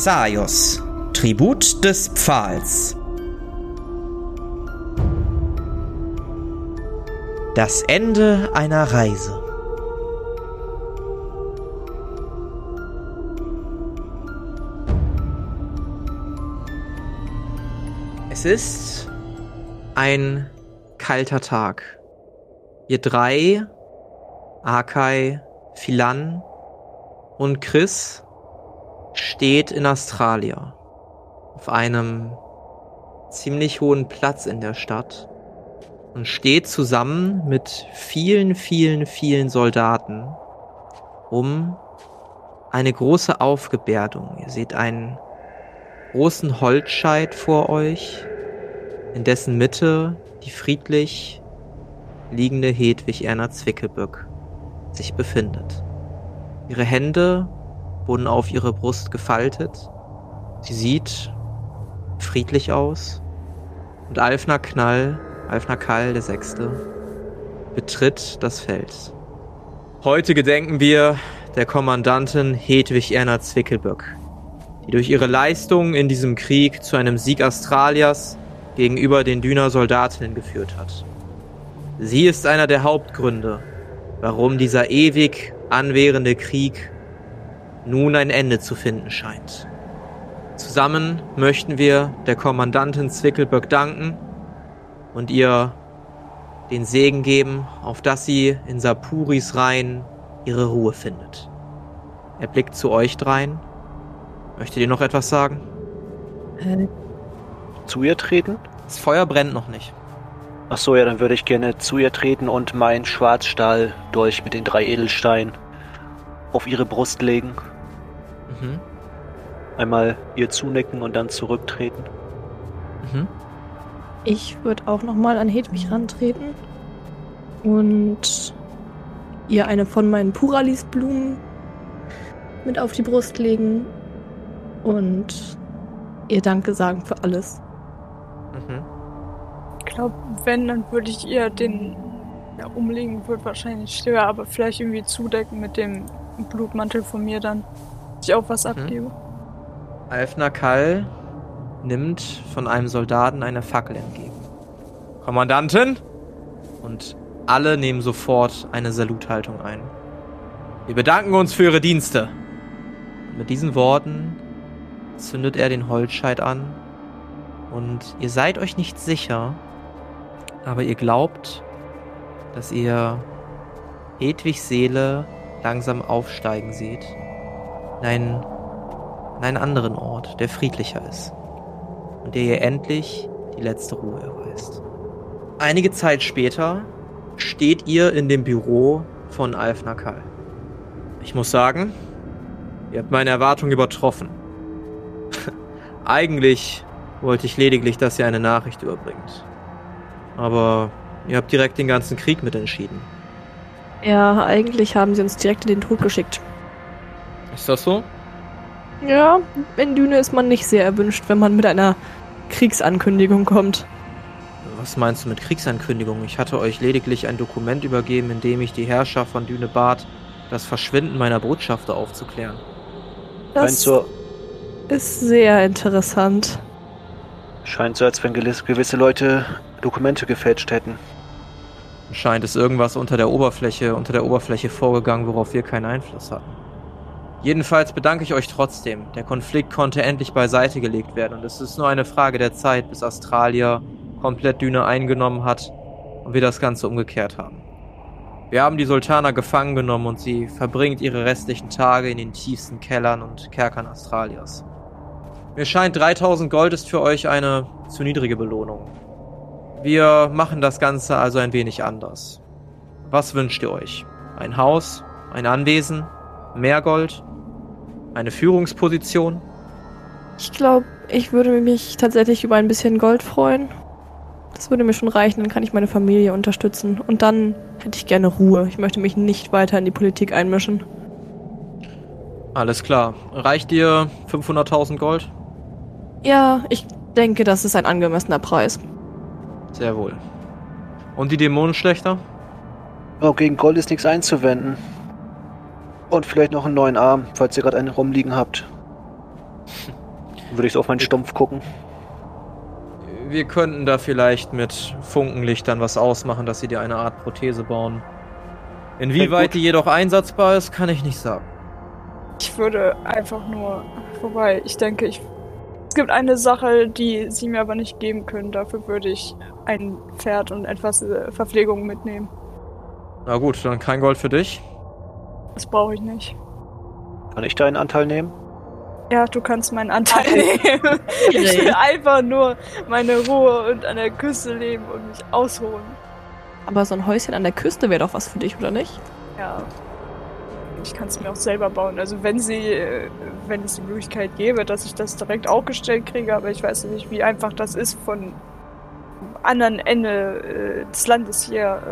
Xaios, Tribut des Pfahls. Das Ende einer Reise. Es ist ein kalter Tag. Ihr drei, Akai, Philan und Chris, steht in Australia auf einem ziemlich hohen Platz in der Stadt und steht zusammen mit vielen, vielen, vielen Soldaten um eine große Aufgebärdung. Ihr seht einen großen Holzscheit vor euch, in dessen Mitte die friedlich liegende Hedwig Erna Zwickelböck sich befindet. Ihre Hände wurden auf ihre Brust gefaltet. Sie sieht friedlich aus. Und Alfner Knall, Alfner Kall, der Sechste, betritt das Feld. Heute gedenken wir der Kommandantin Hedwig Erna Zwickelböck, die durch ihre Leistung in diesem Krieg zu einem Sieg Australiers gegenüber den Düner Soldatinnen geführt hat. Sie ist einer der Hauptgründe, warum dieser ewig anwährende Krieg nun ein Ende zu finden scheint. Zusammen möchten wir der Kommandantin Zwickelböck danken und ihr den Segen geben, auf dass sie in Sapuris Reihen ihre Ruhe findet. Er blickt zu euch dreien. Möchtet ihr noch etwas sagen? Äh, zu ihr treten? Das Feuer brennt noch nicht. Ach so, ja, dann würde ich gerne zu ihr treten und mein Schwarzstahl durch mit den drei Edelsteinen auf ihre Brust legen Mhm. Einmal ihr zunicken und dann zurücktreten. Mhm. Ich würde auch nochmal an Hedwig rantreten und ihr eine von meinen Puralis-Blumen mit auf die Brust legen und ihr Danke sagen für alles. Mhm. Ich glaube, wenn, dann würde ich ihr den ja, umlegen, wird wahrscheinlich schwer, aber vielleicht irgendwie zudecken mit dem Blutmantel von mir dann ich auch was mhm. abgebe. Alfner Kall nimmt von einem Soldaten eine Fackel entgegen. Kommandantin! Und alle nehmen sofort eine Saluthaltung ein. Wir bedanken uns für Ihre Dienste. Und mit diesen Worten zündet er den Holzscheit an. Und ihr seid euch nicht sicher, aber ihr glaubt, dass ihr Hedwigs Seele langsam aufsteigen seht in einen, in einen anderen Ort, der friedlicher ist und der ihr endlich die letzte Ruhe erweist. Einige Zeit später steht ihr in dem Büro von Alf Nakal. Ich muss sagen, ihr habt meine Erwartungen übertroffen. Eigentlich wollte ich lediglich, dass ihr eine Nachricht überbringt. Aber ihr habt direkt den ganzen Krieg mitentschieden. Ja, eigentlich haben sie uns direkt in den Tod geschickt. Ist das so? Ja, in Düne ist man nicht sehr erwünscht, wenn man mit einer Kriegsankündigung kommt. Was meinst du mit Kriegsankündigung? Ich hatte euch lediglich ein Dokument übergeben, in dem ich die Herrscher von Düne bat, das Verschwinden meiner Botschafter aufzuklären. Das so, ist sehr interessant. Scheint so, als wenn gewisse Leute Dokumente gefälscht hätten. Scheint es irgendwas unter der Oberfläche, unter der Oberfläche vorgegangen, worauf wir keinen Einfluss hatten. Jedenfalls bedanke ich euch trotzdem. Der Konflikt konnte endlich beiseite gelegt werden und es ist nur eine Frage der Zeit, bis Australier komplett Düne eingenommen hat und wir das Ganze umgekehrt haben. Wir haben die Sultaner gefangen genommen und sie verbringt ihre restlichen Tage in den tiefsten Kellern und Kerkern Australiers. Mir scheint 3000 Gold ist für euch eine zu niedrige Belohnung. Wir machen das Ganze also ein wenig anders. Was wünscht ihr euch? Ein Haus? Ein Anwesen? Mehr Gold? Eine Führungsposition? Ich glaube, ich würde mich tatsächlich über ein bisschen Gold freuen. Das würde mir schon reichen, dann kann ich meine Familie unterstützen. Und dann hätte ich gerne Ruhe. Ich möchte mich nicht weiter in die Politik einmischen. Alles klar. Reicht dir 500.000 Gold? Ja, ich denke, das ist ein angemessener Preis. Sehr wohl. Und die Dämonenschlechter? Oh, gegen Gold ist nichts einzuwenden. Und vielleicht noch einen neuen Arm, falls ihr gerade einen rumliegen habt. Würde ich so auf meinen Stumpf gucken. Wir könnten da vielleicht mit Funkenlichtern was ausmachen, dass sie dir eine Art Prothese bauen. Inwieweit die jedoch einsatzbar ist, kann ich nicht sagen. Ich würde einfach nur. Wobei, ich denke, ich. Es gibt eine Sache, die sie mir aber nicht geben können. Dafür würde ich ein Pferd und etwas äh, Verpflegung mitnehmen. Na gut, dann kein Gold für dich. Das brauche ich nicht. Kann ich da einen Anteil nehmen? Ja, du kannst meinen Anteil nehmen. ich will einfach nur meine Ruhe und an der Küste leben und mich ausruhen. Aber so ein Häuschen an der Küste wäre doch was für dich, oder nicht? Ja. Ich kann es mir auch selber bauen. Also wenn sie, äh, wenn es die Möglichkeit gäbe, dass ich das direkt auch gestellt kriege, aber ich weiß nicht, wie einfach das ist von anderen Ende äh, des Landes hier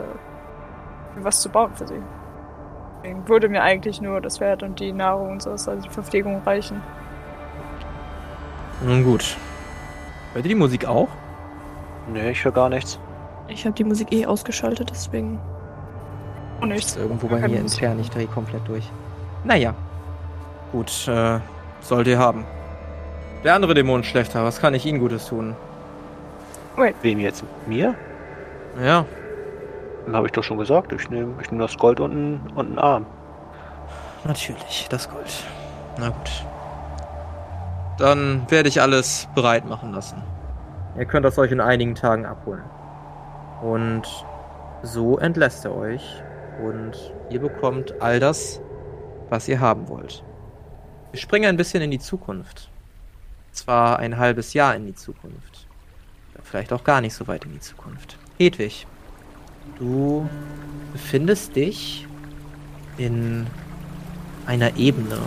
äh, was zu bauen für sie. Deswegen würde mir eigentlich nur das Pferd und die Nahrung und sowas, also die Verpflegung reichen. Nun gut. Hört ihr die Musik auch? Nee, ich höre gar nichts. Ich habe die Musik eh ausgeschaltet, deswegen. Und nichts. Irgendwo bei mir intern, ich drehe komplett durch. Naja. Gut, äh, sollt ihr haben. Der andere Dämonenschlechter, was kann ich Ihnen Gutes tun? Wait. Wem jetzt? Mir? Ja. Dann habe ich doch schon gesagt, ich nehme ich nehm das Gold und einen, und einen Arm. Natürlich, das Gold. Na gut. Dann werde ich alles bereit machen lassen. Ihr könnt das euch in einigen Tagen abholen. Und so entlässt er euch und ihr bekommt all das, was ihr haben wollt. Wir springen ein bisschen in die Zukunft. Zwar ein halbes Jahr in die Zukunft. Vielleicht auch gar nicht so weit in die Zukunft. Hedwig, du befindest dich in einer Ebene,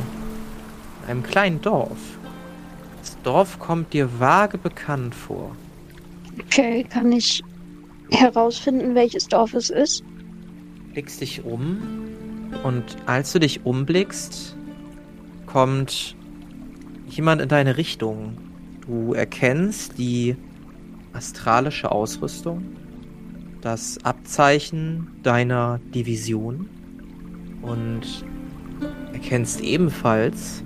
in einem kleinen Dorf. Das Dorf kommt dir vage bekannt vor. Okay, kann ich herausfinden, welches Dorf es ist? Blickst dich um und als du dich umblickst, kommt jemand in deine Richtung. Du erkennst die astralische Ausrüstung, das Abzeichen deiner Division und erkennst ebenfalls,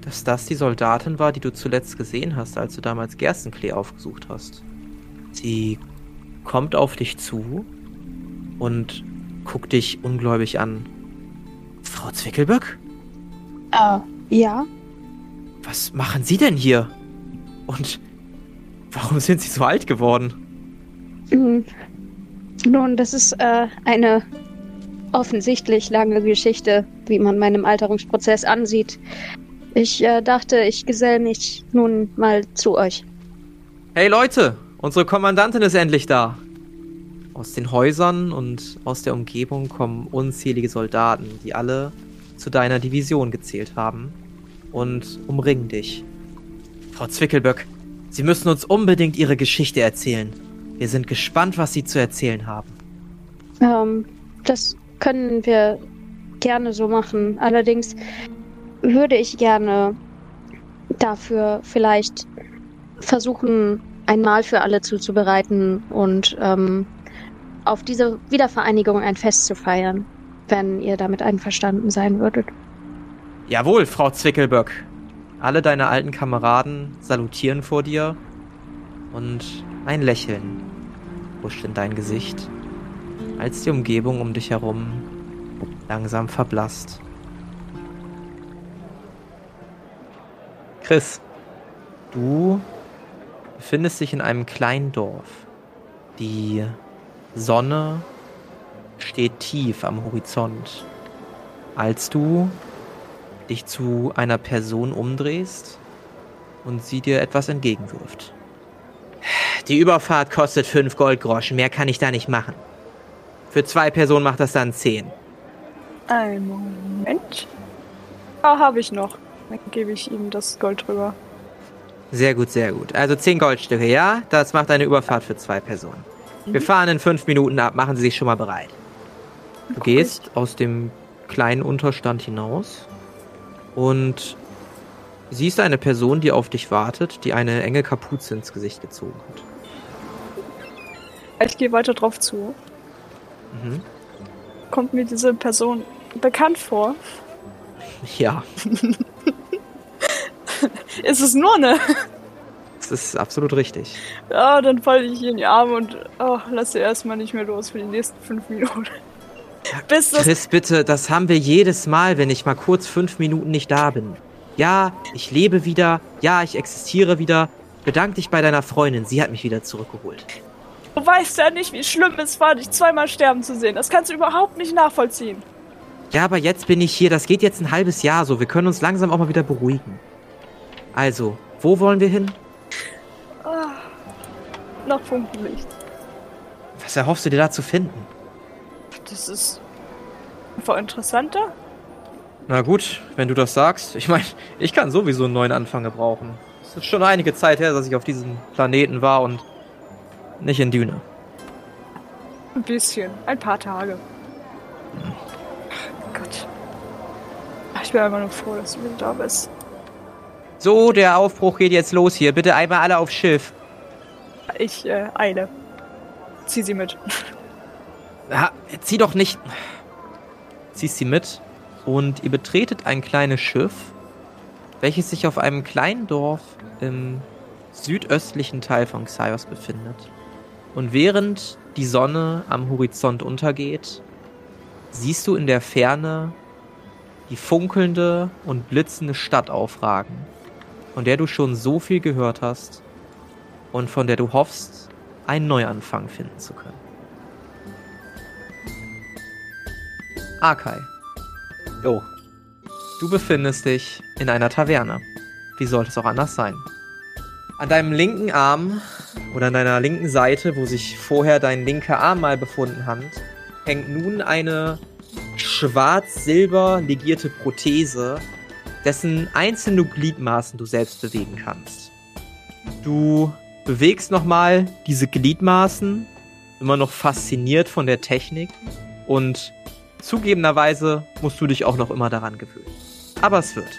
dass das die Soldatin war, die du zuletzt gesehen hast, als du damals Gerstenklee aufgesucht hast. Sie kommt auf dich zu und guckt dich ungläubig an. Frau Zwickelböck? Äh, ja. Was machen Sie denn hier? Und warum sind Sie so alt geworden? Nun, das ist äh, eine offensichtlich lange Geschichte, wie man meinem Alterungsprozess ansieht. Ich äh, dachte, ich gesell mich nun mal zu euch. Hey Leute, Unsere Kommandantin ist endlich da. Aus den Häusern und aus der Umgebung kommen unzählige Soldaten, die alle zu deiner Division gezählt haben und umringen dich. Frau Zwickelböck, Sie müssen uns unbedingt Ihre Geschichte erzählen. Wir sind gespannt, was Sie zu erzählen haben. Ähm, das können wir gerne so machen. Allerdings würde ich gerne dafür vielleicht versuchen, ein Mahl für alle zuzubereiten und ähm, auf diese Wiedervereinigung ein Fest zu feiern, wenn ihr damit einverstanden sein würdet. Jawohl, Frau Zwickelböck. Alle deine alten Kameraden salutieren vor dir und ein Lächeln huscht in dein Gesicht, als die Umgebung um dich herum langsam verblasst. Chris, du befindest dich in einem kleinen Dorf. Die Sonne steht tief am Horizont. Als du dich zu einer Person umdrehst und sie dir etwas entgegenwirft. Die Überfahrt kostet fünf Goldgroschen, mehr kann ich da nicht machen. Für zwei Personen macht das dann zehn. Ein Moment. Ah, habe ich noch. Dann gebe ich ihm das Gold drüber. Sehr gut, sehr gut. Also 10 Goldstücke, ja? Das macht eine Überfahrt für zwei Personen. Wir fahren in fünf Minuten ab. Machen Sie sich schon mal bereit. Du gehst aus dem kleinen Unterstand hinaus und siehst eine Person, die auf dich wartet, die eine enge Kapuze ins Gesicht gezogen hat. Ich gehe weiter drauf zu. Mhm. Kommt mir diese Person bekannt vor? Ja. ist es nur eine. Das ist absolut richtig. Ja, dann falle ich in die Arme und oh, lasse erstmal nicht mehr los für die nächsten fünf Minuten. Bis das Chris, bitte, das haben wir jedes Mal, wenn ich mal kurz fünf Minuten nicht da bin. Ja, ich lebe wieder. Ja, ich existiere wieder. Bedank dich bei deiner Freundin. Sie hat mich wieder zurückgeholt. Du weißt ja nicht, wie schlimm es war, dich zweimal sterben zu sehen. Das kannst du überhaupt nicht nachvollziehen. Ja, aber jetzt bin ich hier. Das geht jetzt ein halbes Jahr so. Wir können uns langsam auch mal wieder beruhigen. Also, wo wollen wir hin? Ah, nach Funkenlicht. Was erhoffst du dir da zu finden? Das ist einfach interessanter. Na gut, wenn du das sagst. Ich meine, ich kann sowieso einen neuen Anfang gebrauchen. Es ist schon einige Zeit her, dass ich auf diesem Planeten war und nicht in Düne. Ein bisschen, ein paar Tage. Hm. Gott. Ich bin einfach nur froh, dass du wieder da bist. So, der Aufbruch geht jetzt los hier. Bitte einmal alle aufs Schiff. Ich äh, eile. Zieh sie mit. Ja, zieh doch nicht. Ziehst sie mit und ihr betretet ein kleines Schiff, welches sich auf einem kleinen Dorf im südöstlichen Teil von Xaios befindet. Und während die Sonne am Horizont untergeht, siehst du in der Ferne die funkelnde und blitzende Stadt aufragen, von der du schon so viel gehört hast und von der du hoffst, einen Neuanfang finden zu können. Arkai. Jo. Du befindest dich in einer Taverne. Wie sollte es auch anders sein? An deinem linken Arm oder an deiner linken Seite, wo sich vorher dein linker Arm mal befunden hat, hängt nun eine schwarz-silber legierte Prothese, dessen einzelne Gliedmaßen du selbst bewegen kannst. Du bewegst nochmal diese Gliedmaßen, immer noch fasziniert von der Technik und zugegebenerweise musst du dich auch noch immer daran gewöhnen. Aber es wird.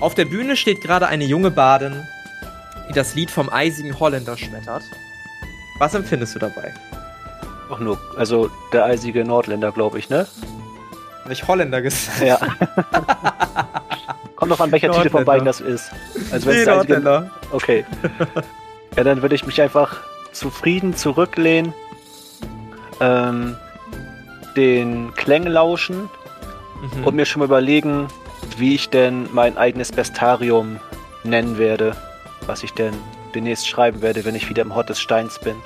Auf der Bühne steht gerade eine junge Badin, die das Lied vom eisigen Holländer schmettert. Was empfindest du dabei? Auch nur, also der eisige Nordländer, glaube ich, ne? Nicht Holländer gesagt. Ja. Kommt doch an, welcher Titel von beiden das ist. Also nee, Nordländer. Okay. Ja, dann würde ich mich einfach zufrieden zurücklehnen, ähm, den Klängen lauschen mhm. und mir schon mal überlegen, wie ich denn mein eigenes Bestarium nennen werde, was ich denn demnächst schreiben werde, wenn ich wieder im Hort des Steins bin.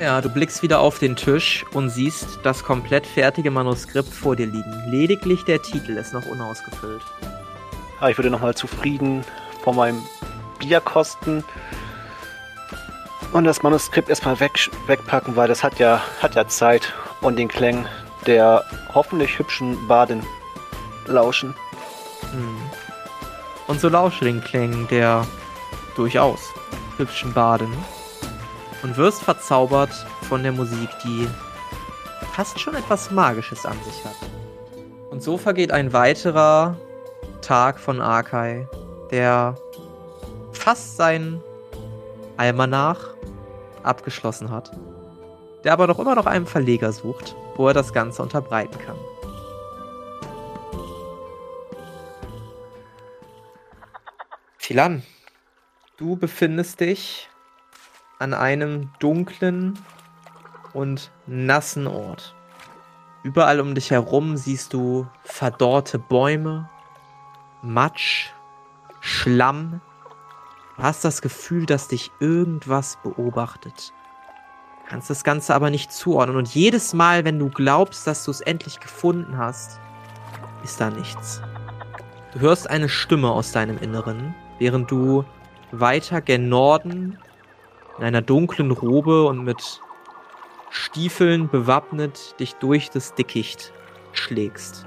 Ja, du blickst wieder auf den Tisch und siehst das komplett fertige Manuskript vor dir liegen. Lediglich der Titel ist noch unausgefüllt. Ah, ich würde nochmal zufrieden vor meinem Bier kosten und das Manuskript erstmal weg, wegpacken, weil das hat ja, hat ja Zeit und den Klang der hoffentlich hübschen Badin lauschen. Hm. Und so lausche den Klängen der durchaus hübschen Badin und wirst verzaubert von der Musik, die fast schon etwas Magisches an sich hat. Und so vergeht ein weiterer Tag von Arkai, der fast sein Almanach abgeschlossen hat, der aber noch immer noch einen Verleger sucht, wo er das Ganze unterbreiten kann. Tilan, du befindest dich an einem dunklen und nassen Ort. Überall um dich herum siehst du verdorrte Bäume, Matsch, Schlamm. Du hast das Gefühl, dass dich irgendwas beobachtet. Kannst das Ganze aber nicht zuordnen. Und jedes Mal, wenn du glaubst, dass du es endlich gefunden hast, ist da nichts. Du hörst eine Stimme aus deinem Inneren, während du weiter gen Norden in einer dunklen Robe und mit Stiefeln bewappnet dich durch das Dickicht schlägst.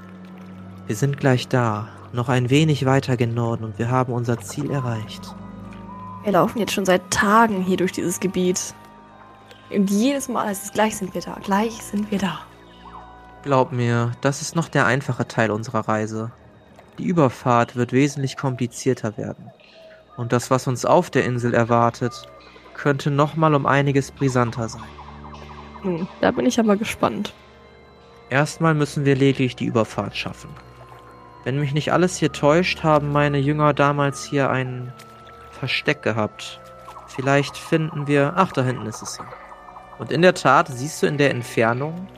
Wir sind gleich da, noch ein wenig weiter gen Norden und wir haben unser Ziel erreicht. Wir laufen jetzt schon seit Tagen hier durch dieses Gebiet. Und jedes Mal heißt es, gleich sind wir da, gleich sind wir da. Glaub mir, das ist noch der einfache Teil unserer Reise. Die Überfahrt wird wesentlich komplizierter werden. Und das, was uns auf der Insel erwartet, könnte nochmal um einiges brisanter sein. Hm, da bin ich aber gespannt. Erstmal müssen wir lediglich die Überfahrt schaffen. Wenn mich nicht alles hier täuscht, haben meine Jünger damals hier ein Versteck gehabt. Vielleicht finden wir. Ach, da hinten ist es ja. Und in der Tat siehst du in der Entfernung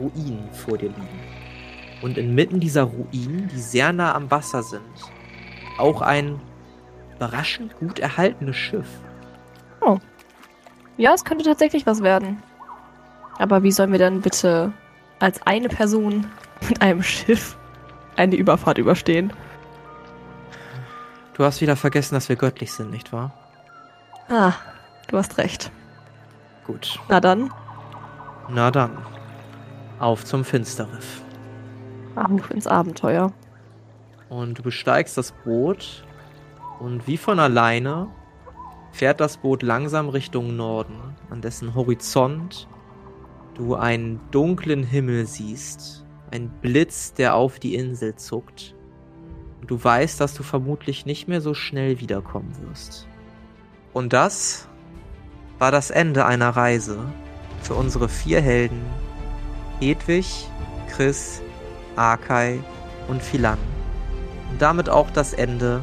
Ruinen vor dir liegen. Und inmitten dieser Ruinen, die sehr nah am Wasser sind, auch ein überraschend gut erhaltenes Schiff. Oh. Ja, es könnte tatsächlich was werden. Aber wie sollen wir dann bitte als eine Person mit einem Schiff eine Überfahrt überstehen? Du hast wieder vergessen, dass wir göttlich sind, nicht wahr? Ah, du hast recht. Gut. Na dann. Na dann. Auf zum Finsterriff. Auf ins Abenteuer. Und du besteigst das Boot und wie von alleine fährt das Boot langsam Richtung Norden, an dessen Horizont du einen dunklen Himmel siehst, ein Blitz, der auf die Insel zuckt. Und du weißt, dass du vermutlich nicht mehr so schnell wiederkommen wirst. Und das war das Ende einer Reise für unsere vier Helden Hedwig, Chris, Akai und Philan. Und damit auch das Ende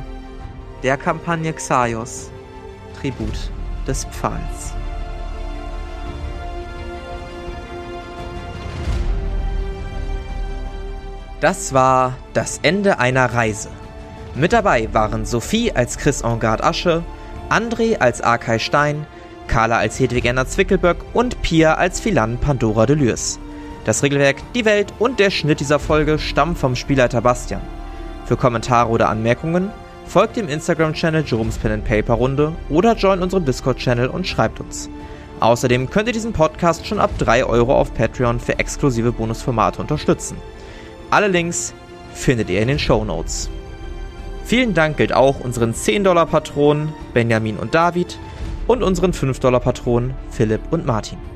der Kampagne Xaios, Tribut des Pfahls. Das war das Ende einer Reise. Mit dabei waren Sophie als Chris Engard Asche, André als Arkay Stein, Carla als Hedwig Enna Zwickelböck und Pia als Philan Pandora de Lürs. Das Regelwerk, die Welt und der Schnitt dieser Folge stammen vom Spielleiter Bastian. Für Kommentare oder Anmerkungen folgt dem Instagram-Channel Jerome's Pen and Paper Runde oder join unserem Discord-Channel und schreibt uns. Außerdem könnt ihr diesen Podcast schon ab 3 Euro auf Patreon für exklusive Bonusformate unterstützen. Alle Links findet ihr in den Show Notes. Vielen Dank gilt auch unseren 10-Dollar-Patronen Benjamin und David und unseren 5-Dollar-Patronen Philipp und Martin.